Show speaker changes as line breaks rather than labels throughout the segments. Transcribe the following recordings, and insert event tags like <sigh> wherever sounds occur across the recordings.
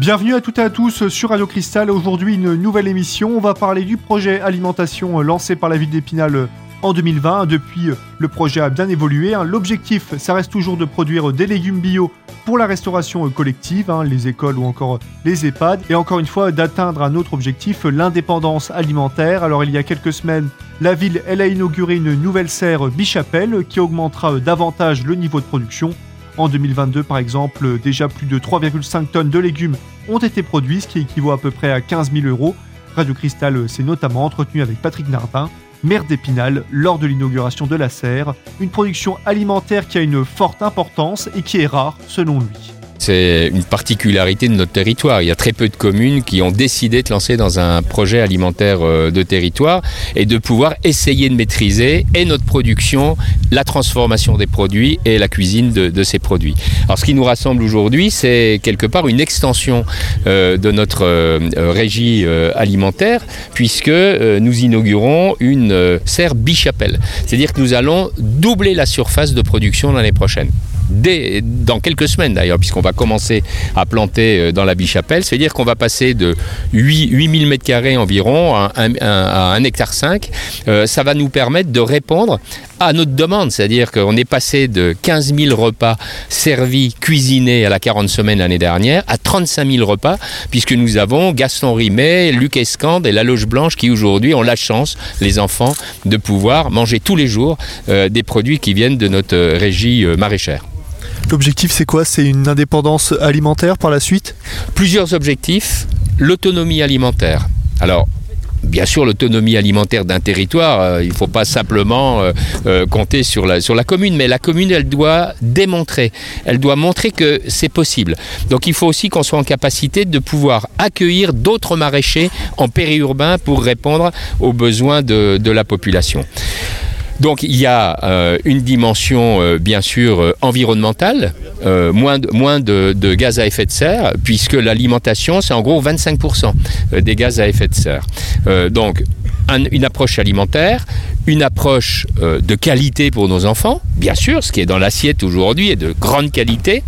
Bienvenue à toutes et à tous sur Radio Cristal. Aujourd'hui, une nouvelle émission. On va parler du projet alimentation lancé par la ville d'Épinal en 2020. Depuis, le projet a bien évolué. L'objectif, ça reste toujours de produire des légumes bio pour la restauration collective, hein, les écoles ou encore les EHPAD. Et encore une fois, d'atteindre un autre objectif, l'indépendance alimentaire. Alors, il y a quelques semaines, la ville, a inauguré une nouvelle serre Bichapelle qui augmentera davantage le niveau de production. En 2022, par exemple, déjà plus de 3,5 tonnes de légumes ont été produits, ce qui équivaut à peu près à 15 000 euros. Radio Cristal s'est notamment entretenu avec Patrick Nardin, maire d'Épinal, lors de l'inauguration de la serre, une production alimentaire qui a une forte importance et qui est rare selon lui.
C'est une particularité de notre territoire. Il y a très peu de communes qui ont décidé de lancer dans un projet alimentaire euh, de territoire et de pouvoir essayer de maîtriser et notre production, la transformation des produits et la cuisine de, ces produits. Alors ce qui nous rassemble aujourd'hui, c'est quelque part une extension euh, de notre euh, régie alimentaire puisque nous inaugurons une serre bichapelle. C'est-à-dire que nous allons doubler la surface de production l'année prochaine dès, dans quelques semaines d'ailleurs, puisqu'on va commencer à planter euh, dans la Bichapelle. C'est-à-dire qu'on va passer de 8, 8000 m2 environ à 1 hectare 5. Euh, ça va nous permettre de répondre à notre demande, c'est-à-dire qu'on est passé de 15 000 repas servis, cuisinés à la 40 semaines l'année dernière, à 35 000 repas, puisque nous avons Gaston Rimet, Luc Escande et la Loge Blanche qui aujourd'hui ont la chance, les enfants, de pouvoir manger tous les jours euh, des produits qui viennent de notre régie maraîchère.
L'objectif, c'est quoi? C'est une indépendance alimentaire par la suite?
Plusieurs objectifs. L'autonomie alimentaire. Alors, bien sûr l'autonomie alimentaire d'un territoire, euh, il ne faut pas simplement euh, euh, compter sur la, commune, mais la commune, elle doit démontrer, elle doit montrer que c'est possible. Donc il faut aussi qu'on soit en capacité de pouvoir accueillir d'autres maraîchers en périurbain pour répondre aux besoins de la population. Donc il y a euh, une dimension euh, bien sûr euh, environnementale, moins, de, moins de, gaz à effet de serre, puisque l'alimentation c'est en gros 25% des gaz à effet de serre. donc une approche alimentaire, une approche de qualité pour nos enfants, bien sûr, ce qui est dans l'assiette aujourd'hui est de grande qualité,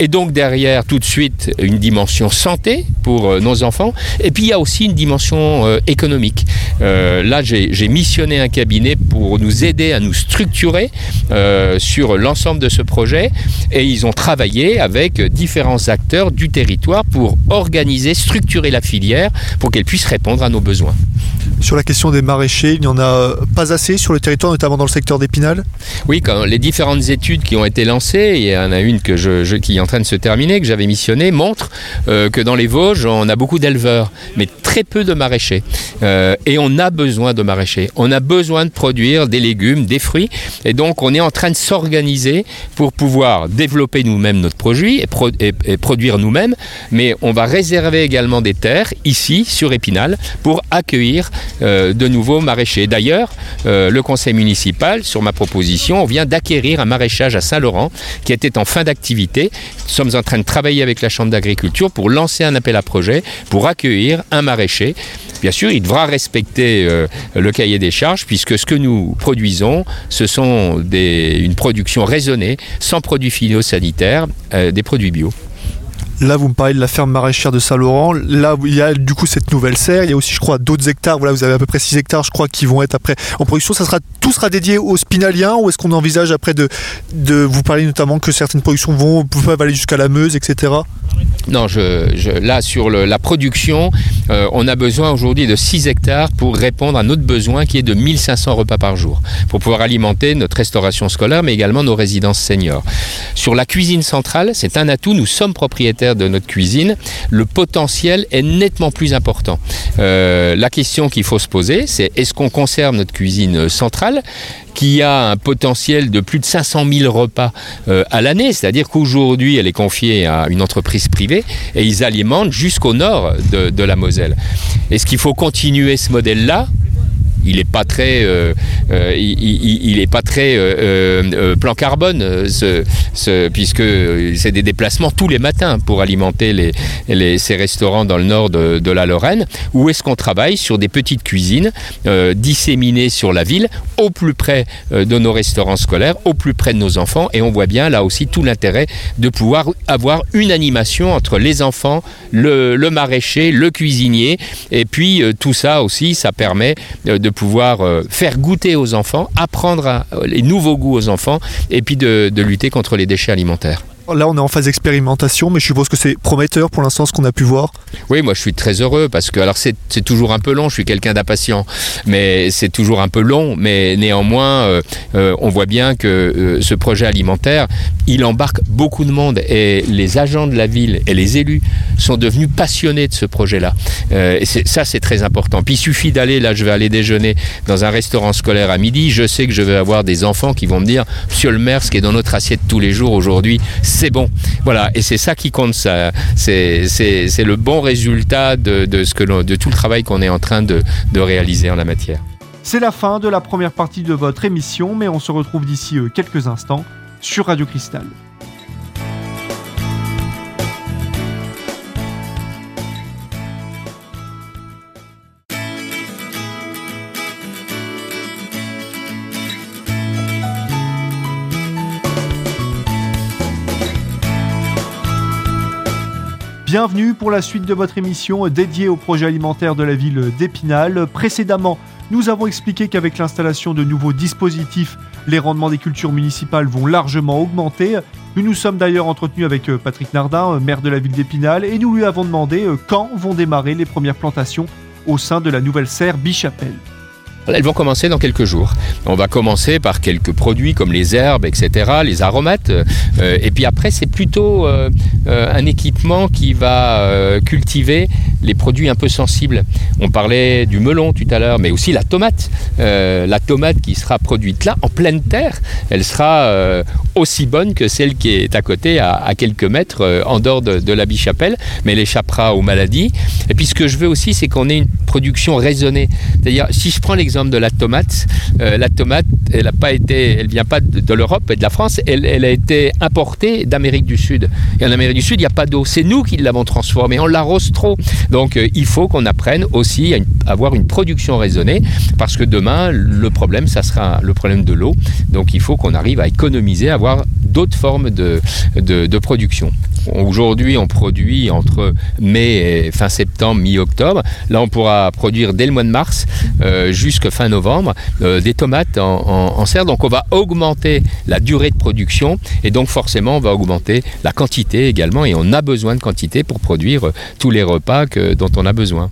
et donc derrière, tout de suite, une dimension santé pour euh, nos enfants. Et puis il y a aussi une dimension euh, économique. Euh, là, j'ai missionné un cabinet pour nous aider à nous structurer sur l'ensemble de ce projet. Et ils ont travaillé avec différents acteurs du territoire pour organiser, structurer la filière pour qu'elle puisse répondre à nos besoins.
Sur la question des maraîchers, il n'y en a pas assez sur le territoire, notamment dans le secteur d'Épinal?
Oui, quand les différentes études qui ont été lancées, il y en a une que je, qui est en train de se terminer, que j'avais missionné, montre euh, que dans les Vosges, on a beaucoup d'éleveurs, mais très peu de maraîchers. Euh, et on a besoin de maraîchers. On a besoin de produire des légumes, des fruits. Et donc, on est en train de s'organiser pour pouvoir développer nous-mêmes notre produit et, produire nous-mêmes. Mais on va réserver également des terres ici, sur Épinal, pour accueillir euh, de nouveaux maraîchers. D'ailleurs, le conseil municipal, sur ma proposition, vient d'acquérir un maraîchage à Saint-Laurent qui était en fin d'activité. Nous sommes en train de travailler avec la Chambre d'agriculture pour lancer un appel à projet pour accueillir un maraîcher. Bien sûr, il devra respecter euh, le cahier des charges puisque ce que nous produisons, ce sont une production raisonnée, sans produits phytosanitaires, euh, des produits bio.
Là, vous me parlez de la ferme maraîchère de Saint-Laurent. Là, il y a du coup cette nouvelle serre. Il y a aussi, je crois, d'autres hectares. Voilà, vous avez à peu près 6 hectares, je crois, qui vont être après en production. Ça sera, tout sera dédié aux spinaliens ou est-ce qu'on envisage après de, vous parler notamment que certaines productions vont, peuvent aller jusqu'à la Meuse, etc.
Non, là, sur la production, euh, on a besoin aujourd'hui de 6 hectares pour répondre à notre besoin qui est de 1500 repas par jour, pour pouvoir alimenter notre restauration scolaire, mais également nos résidences seniors. Sur la cuisine centrale, c'est un atout, nous sommes propriétaires de notre cuisine, le potentiel est nettement plus important. Euh, la question qu'il faut se poser, c'est est-ce qu'on conserve notre cuisine centrale qui a un potentiel de plus de 500 000 repas euh, à l'année, c'est-à-dire qu'aujourd'hui elle est confiée à une entreprise privée et ils alimentent jusqu'au nord de, la Moselle. Est-ce qu'il faut continuer ce modèle-là il n'est pas très, euh, euh, il, pas très euh, plan carbone, puisque c'est des déplacements tous les matins pour alimenter ces restaurants dans le nord de, la Lorraine. Où est-ce qu'on travaille sur des petites cuisines disséminées sur la ville, au plus près de nos restaurants scolaires, au plus près de nos enfants, et on voit bien là aussi tout l'intérêt de pouvoir avoir une animation entre les enfants, le, le maraîcher, le cuisinier, et puis tout ça aussi, ça permet de pouvoir euh, faire goûter aux enfants, apprendre les nouveaux goûts aux enfants et puis de lutter contre les déchets alimentaires.
Là, on est en phase d'expérimentation, mais je suppose que c'est prometteur pour l'instant ce qu'on a pu voir.
Oui, moi je suis très heureux parce que, alors c'est toujours un peu long, je suis quelqu'un d'impatient, mais c'est toujours un peu long, mais néanmoins, euh, euh, on voit bien que euh, ce projet alimentaire, il embarque beaucoup de monde et les agents de la ville et les élus sont devenus passionnés de ce projet-là. et ça, c'est très important. Puis il suffit d'aller, là, je vais aller déjeuner dans un restaurant scolaire à midi, je sais que je vais avoir des enfants qui vont me dire, Monsieur le maire, ce qui est dans notre assiette tous les jours aujourd'hui, c'est bon. Voilà, et c'est ça qui compte, ça. C'est le bon résultat de, ce que de tout le travail qu'on est en train de, de réaliser en la matière.
C'est la fin de la première partie de votre émission, mais on se retrouve d'ici euh, quelques instants sur Radio Cristal. Bienvenue pour la suite de votre émission dédiée au projet alimentaire de la ville d'Épinal. Précédemment, nous avons expliqué qu'avec l'installation de nouveaux dispositifs, les rendements des cultures municipales vont largement augmenter. Nous nous sommes d'ailleurs entretenus avec euh, Patrick Nardin, euh, maire de la ville d'Épinal, et nous lui avons demandé euh, quand vont démarrer les premières plantations au sein de la nouvelle serre Bichapelle.
Elles vont commencer dans quelques jours. On va commencer par quelques produits comme les herbes, etc., les aromates. Euh, et puis après, c'est plutôt euh, euh, un équipement qui va cultiver les produits un peu sensibles. On parlait du melon tout à l'heure, mais aussi la tomate. la tomate qui sera produite là, en pleine terre, elle sera aussi bonne que celle qui est à côté, à, quelques mètres, en dehors de, de la bichapelle, mais elle échappera aux maladies. Et puis ce que je veux aussi, c'est qu'on ait une production raisonnée. C'est-à-dire, si je prends l'exemple de la tomate. Euh, la tomate, elle a pas été, elle vient pas de, l'Europe et de la France, elle, a été importée d'Amérique du Sud. Et en Amérique du Sud, il n'y a pas d'eau. C'est nous qui l'avons transformée. On l'arrose trop. Donc, euh, il faut qu'on apprenne aussi à, avoir une production raisonnée, parce que demain, le problème, ça sera le problème de l'eau. Donc, il faut qu'on arrive à économiser, à avoir d'autres formes de, de production. Aujourd'hui, on produit entre mai et fin septembre, mi-octobre. Là, on pourra produire dès le mois de mars euh, jusqu'à fin novembre euh, des tomates en, serre. Donc, on va augmenter la durée de production et donc forcément, on va augmenter la quantité également. Et on a besoin de quantité pour produire tous les repas dont on a besoin.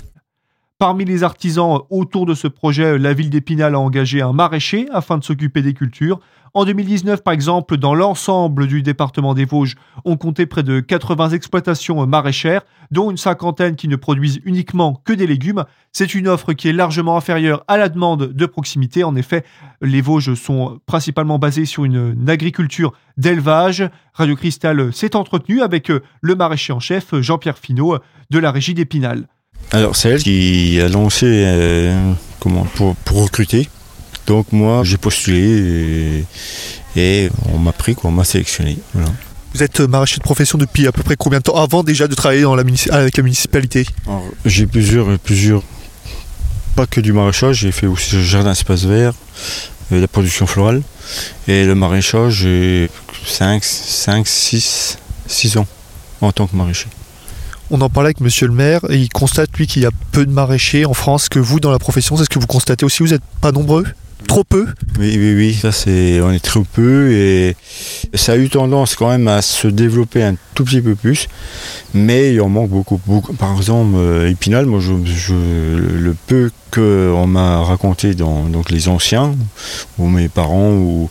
Parmi les artisans autour de ce projet, la ville d'Épinal a engagé un maraîcher afin de s'occuper des cultures. En 2019, par exemple, dans l'ensemble du département des Vosges, on comptait près de 80 exploitations maraîchères, dont une cinquantaine qui ne produisent uniquement que des légumes. C'est une offre qui est largement inférieure à la demande de proximité. En effet, les Vosges sont principalement basés sur une, agriculture d'élevage. Radio Cristal s'est entretenu avec le maraîcher en chef Jean-Pierre Finot de la régie d'Épinal.
Alors c'est elle qui a lancé euh, comment, pour recruter donc moi, j'ai postulé et, on m'a pris, on m'a sélectionné.
Vous êtes maraîcher de profession depuis à peu près combien de temps avant déjà de travailler dans la avec la municipalité?
J'ai plusieurs, plusieurs, pas que du maraîchage, j'ai fait aussi le jardin espace vert, euh, la production florale et le maraîchage, j'ai 5, 5, 6, 6 ans en tant que maraîcher.
On en parlait avec monsieur le maire et il constate lui qu'il y a peu de maraîchers en France que vous dans la profession, c'est ce que vous constatez aussi, vous n'êtes pas nombreux? Trop peu
Oui, oui, oui, ça c'est, on est trop peu et ça a eu tendance quand même à se développer un tout petit peu plus, mais il en manque beaucoup. beaucoup. Par exemple, euh, Épinal, moi je, le peu qu'on m'a raconté dans donc, les anciens, ou mes parents, ou,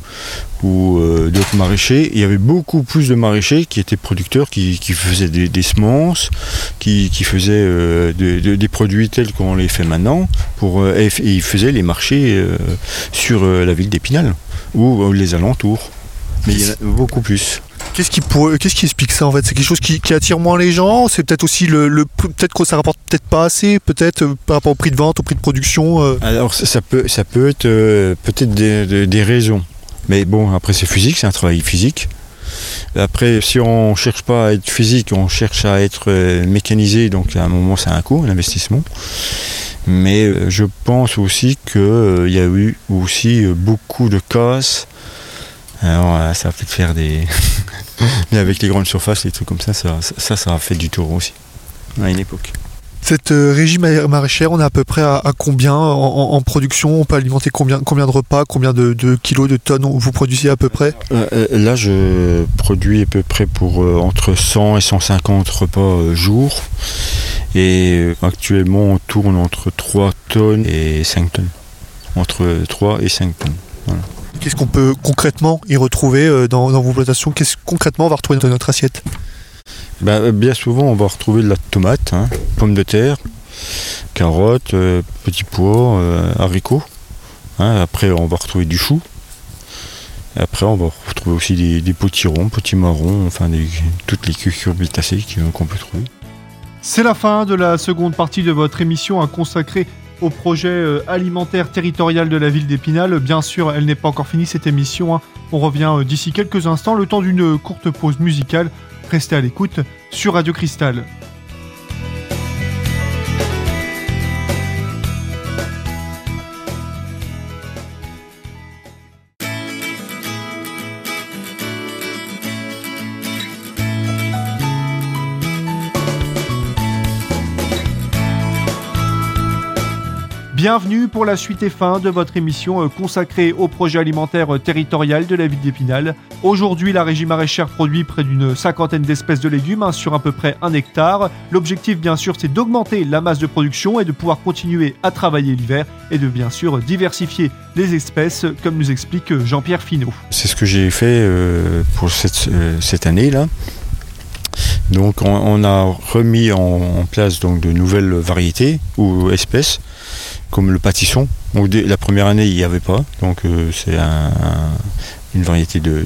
ou euh, d'autres maraîchers, il y avait beaucoup plus de maraîchers qui étaient producteurs, qui, faisaient des, semences, qui, faisaient euh, des produits tels qu'on les fait maintenant, pour, et, ils faisaient les marchés sur la ville d'Épinal, ou les alentours. Mais il y en a beaucoup plus.
Qu'est-ce qui, explique ça en fait? C'est quelque chose qui, attire moins les gens? C'est peut-être aussi le, peut-être que ça rapporte peut-être pas assez, peut-être euh, par rapport au prix de vente, au prix de production. Euh?
Alors ça peut, ça peut être euh, peut-être des, raisons. Mais bon, après c'est physique, c'est un travail physique. Après, si on ne cherche pas à être physique, on cherche à être mécanisé, donc à un moment c'est un coût, un investissement. Mais je pense aussi qu'il y a eu aussi beaucoup de casses. Alors ça va peut-être faire des, <laughs> Mais avec les grandes surfaces, les trucs comme ça, ça, ça, a fait du tour aussi, à une époque.
Cette euh, régime maraîchère, on est à peu près à, combien en, production? On peut alimenter combien, combien de repas, combien de, kilos, de tonnes vous produisez à peu près?
Euh, euh, Là, je produis à peu près pour entre 100 et 150 repas jour. Et actuellement, on tourne entre 3 tonnes et 5 tonnes. Entre 3 et 5 tonnes. Voilà.
Qu'est-ce qu'on peut concrètement y retrouver dans, vos plantations? Qu'est-ce concrètement on va retrouver dans notre assiette?
Ben, euh, Bien souvent, on va retrouver de la tomate, hein, pommes de terre, carottes, euh, petits pois, haricots. Hein. après, on va retrouver du chou. après, on va retrouver aussi des, des potirons, petits marrons, enfin toutes les cucurbitacées qu'on peut trouver.
C'est la fin de la seconde partie de votre émission à consacrer au projet euh, alimentaire territorial de la ville d'Épinal. Bien sûr, elle n'est pas encore finie cette émission. Hein. On revient euh, d'ici quelques instants, le temps d'une courte pause musicale. Restez à l'écoute sur Radio Cristal. Bienvenue pour la suite et fin de votre émission euh, consacrée au projet alimentaire euh, territorial de la ville d'Épinal. Aujourd'hui, la régie maraîchère produit près d'une cinquantaine d'espèces de légumes hein, sur à peu près un hectare. L'objectif, bien sûr, c'est d'augmenter la masse de production et de pouvoir continuer à travailler l'hiver et de bien sûr diversifier les espèces, comme nous explique euh, Jean-Pierre Finot.
C'est ce que j'ai fait pour cette, cette année-là. Donc on, a remis en, place donc de nouvelles variétés ou espèces comme le pâtisson. la première année, il n'y avait pas, donc euh, c'est une variété de.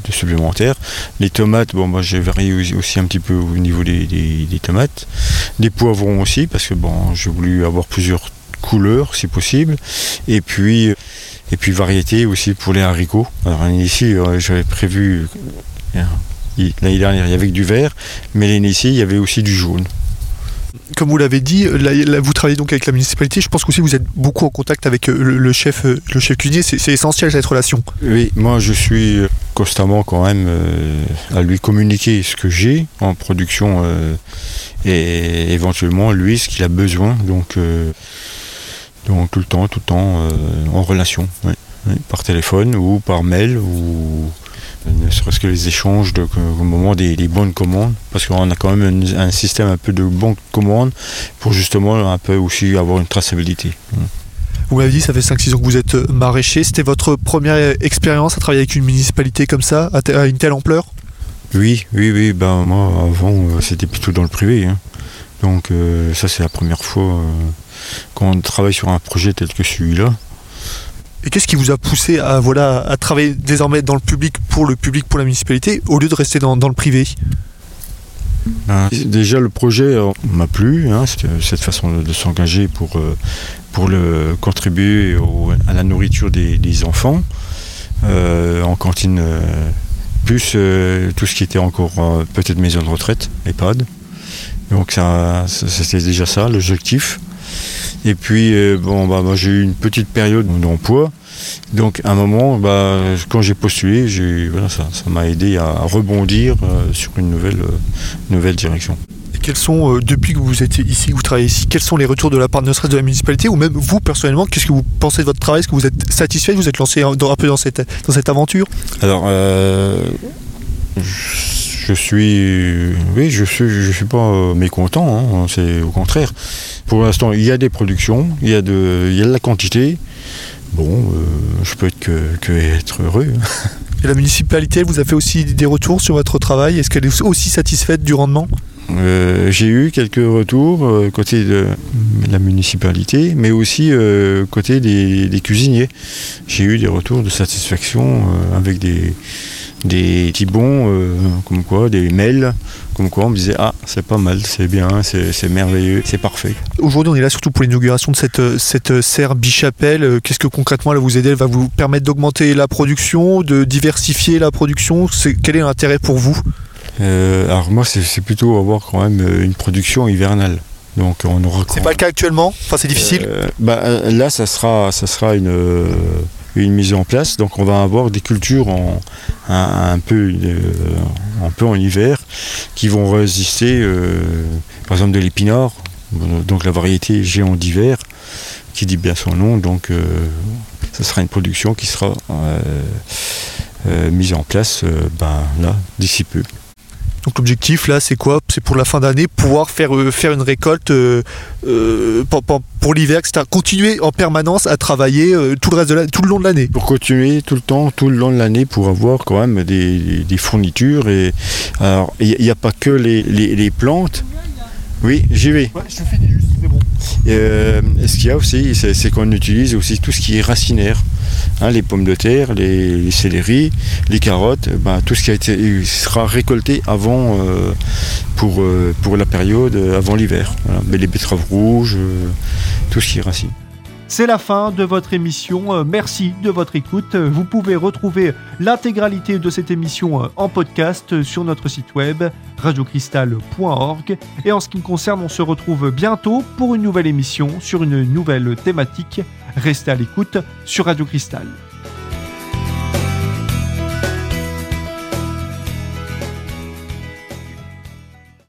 Les tomates, bon, moi j'ai varié aussi un petit peu au niveau des, tomates. Des poivrons aussi, parce que bon, j'ai voulu avoir plusieurs couleurs si possible. Et puis, et puis variété aussi pour les haricots. Alors ici, euh, j'avais prévu euh, l'année dernière, il y avait du vert, mais l'année ici, il y avait aussi du jaune
comme vous l'avez dit, vous travaillez donc avec la municipalité. Je pense qu'aussi vous êtes beaucoup en contact avec euh, le, chef, euh, le chef cuisinier. C'est essentiel cette relation.
Oui, moi je suis euh, constamment quand même à lui communiquer ce que j'ai en production et éventuellement lui ce qu'il a besoin. Donc, donc tout le temps, tout le temps en relation, par téléphone ou par mail ou ne serait-ce que les échanges de, au moment des, bonnes commandes, parce qu'on a quand même un, système un peu de bonnes commandes pour justement un peu aussi avoir une traçabilité.
Vous m'avez dit, ça fait 5-6 ans que vous êtes maraîcher. C'était votre première expérience à travailler avec une municipalité comme ça, à, une telle ampleur?
Oui, oui, oui. Ben, moi, avant, euh, c'était plutôt dans le privé. Hein. Donc, euh, ça, c'est la première fois euh, qu'on travaille sur un projet tel que celui-là.
Et qu'est-ce qui vous a poussé à, voilà, à travailler désormais dans le public, pour le public, pour la municipalité, au lieu de rester dans, le privé?
Ben, Déjà, le projet euh, m'a plu, hein, cette façon de, s'engager pour, euh, pour le, contribuer à la nourriture des, enfants euh, en cantine, plus tout ce qui était encore peut-être maison de retraite, EHPAD. Donc c'était déjà ça, l'objectif. Et puis, euh, bon, bah, j'ai eu une petite période d'emploi. Donc, à un moment, bah, quand j'ai postulé, ça, m'a aidé à rebondir euh, sur une nouvelle, euh, nouvelle direction.
Et quels sont, depuis que vous êtes ici, que vous travaillez ici, quels sont les retours de la part de notre de la municipalité ou même vous personnellement, qu'est-ce que vous pensez de votre travail? Est-ce que vous êtes satisfait? Vous êtes lancé un, peu dans cette, dans cette aventure?
Alors, je suis, oui, je suis, je suis pas mécontent. Hein, c'est au contraire. Pour l'instant, il y a des productions, il y a de, il y a de la quantité. Bon, euh, je peux être que, être heureux.
Et la municipalité, elle vous a fait aussi des retours sur votre travail? Est-ce qu'elle est aussi satisfaite du rendement?
Euh, J'ai eu quelques retours euh, côté de la municipalité, mais aussi côté des, cuisiniers. J'ai eu des retours de satisfaction avec des, des petits bons, euh, comme quoi, des mails, comme quoi on me disait Ah, c'est pas mal, c'est bien, c'est merveilleux, c'est parfait.
Aujourd'hui, on est là surtout pour l'inauguration de cette, cette serre Bichapelle. Qu'est-ce que concrètement elle va vous aider? Elle va vous permettre d'augmenter la production, de diversifier la production? Quel est l'intérêt pour vous?
Euh, Alors, moi, c'est plutôt avoir quand même euh, une production hivernale. Donc on aura.
C'est pas le cas actuellement? Enfin, c'est difficile?
bah, là, ça sera, ça sera une, une mise en place. Donc on va avoir des cultures en, un, peu, euh, un peu en hiver qui vont résister, euh, par exemple de l'épinard, donc la variété géant d'hiver, qui dit bien son nom. Donc euh, ce sera une production qui sera mise en place ben, là d'ici peu.
Donc l'objectif là, c'est quoi? C'est pour la fin d'année pouvoir faire, faire une récolte pour, l'hiver, etc. Continuer en permanence à travailler tout le reste de tout le long de l'année.
Pour continuer tout le temps, tout le long de l'année, pour avoir quand même des, fournitures. Et alors, il n'y a, pas que les, plantes. Oui, j'y vais.
je finis juste, c'est bon.
ce qu'il y a aussi, c'est qu'on utilise aussi tout ce qui est racinaire. Hein, les pommes de terre, les, les céleris, les carottes, ben, tout ce qui a été, sera récolté avant, euh, pour, euh, pour la période euh, avant l'hiver. Mais les betteraves rouges, tout ce qui est racine.
C'est la fin de votre émission. Merci de votre écoute. Vous pouvez retrouver l'intégralité de cette émission en podcast sur notre site web radiocristal.org. Et en ce qui me concerne, on se retrouve bientôt pour une nouvelle émission sur une nouvelle thématique. Restez à l'écoute sur Radio Cristal.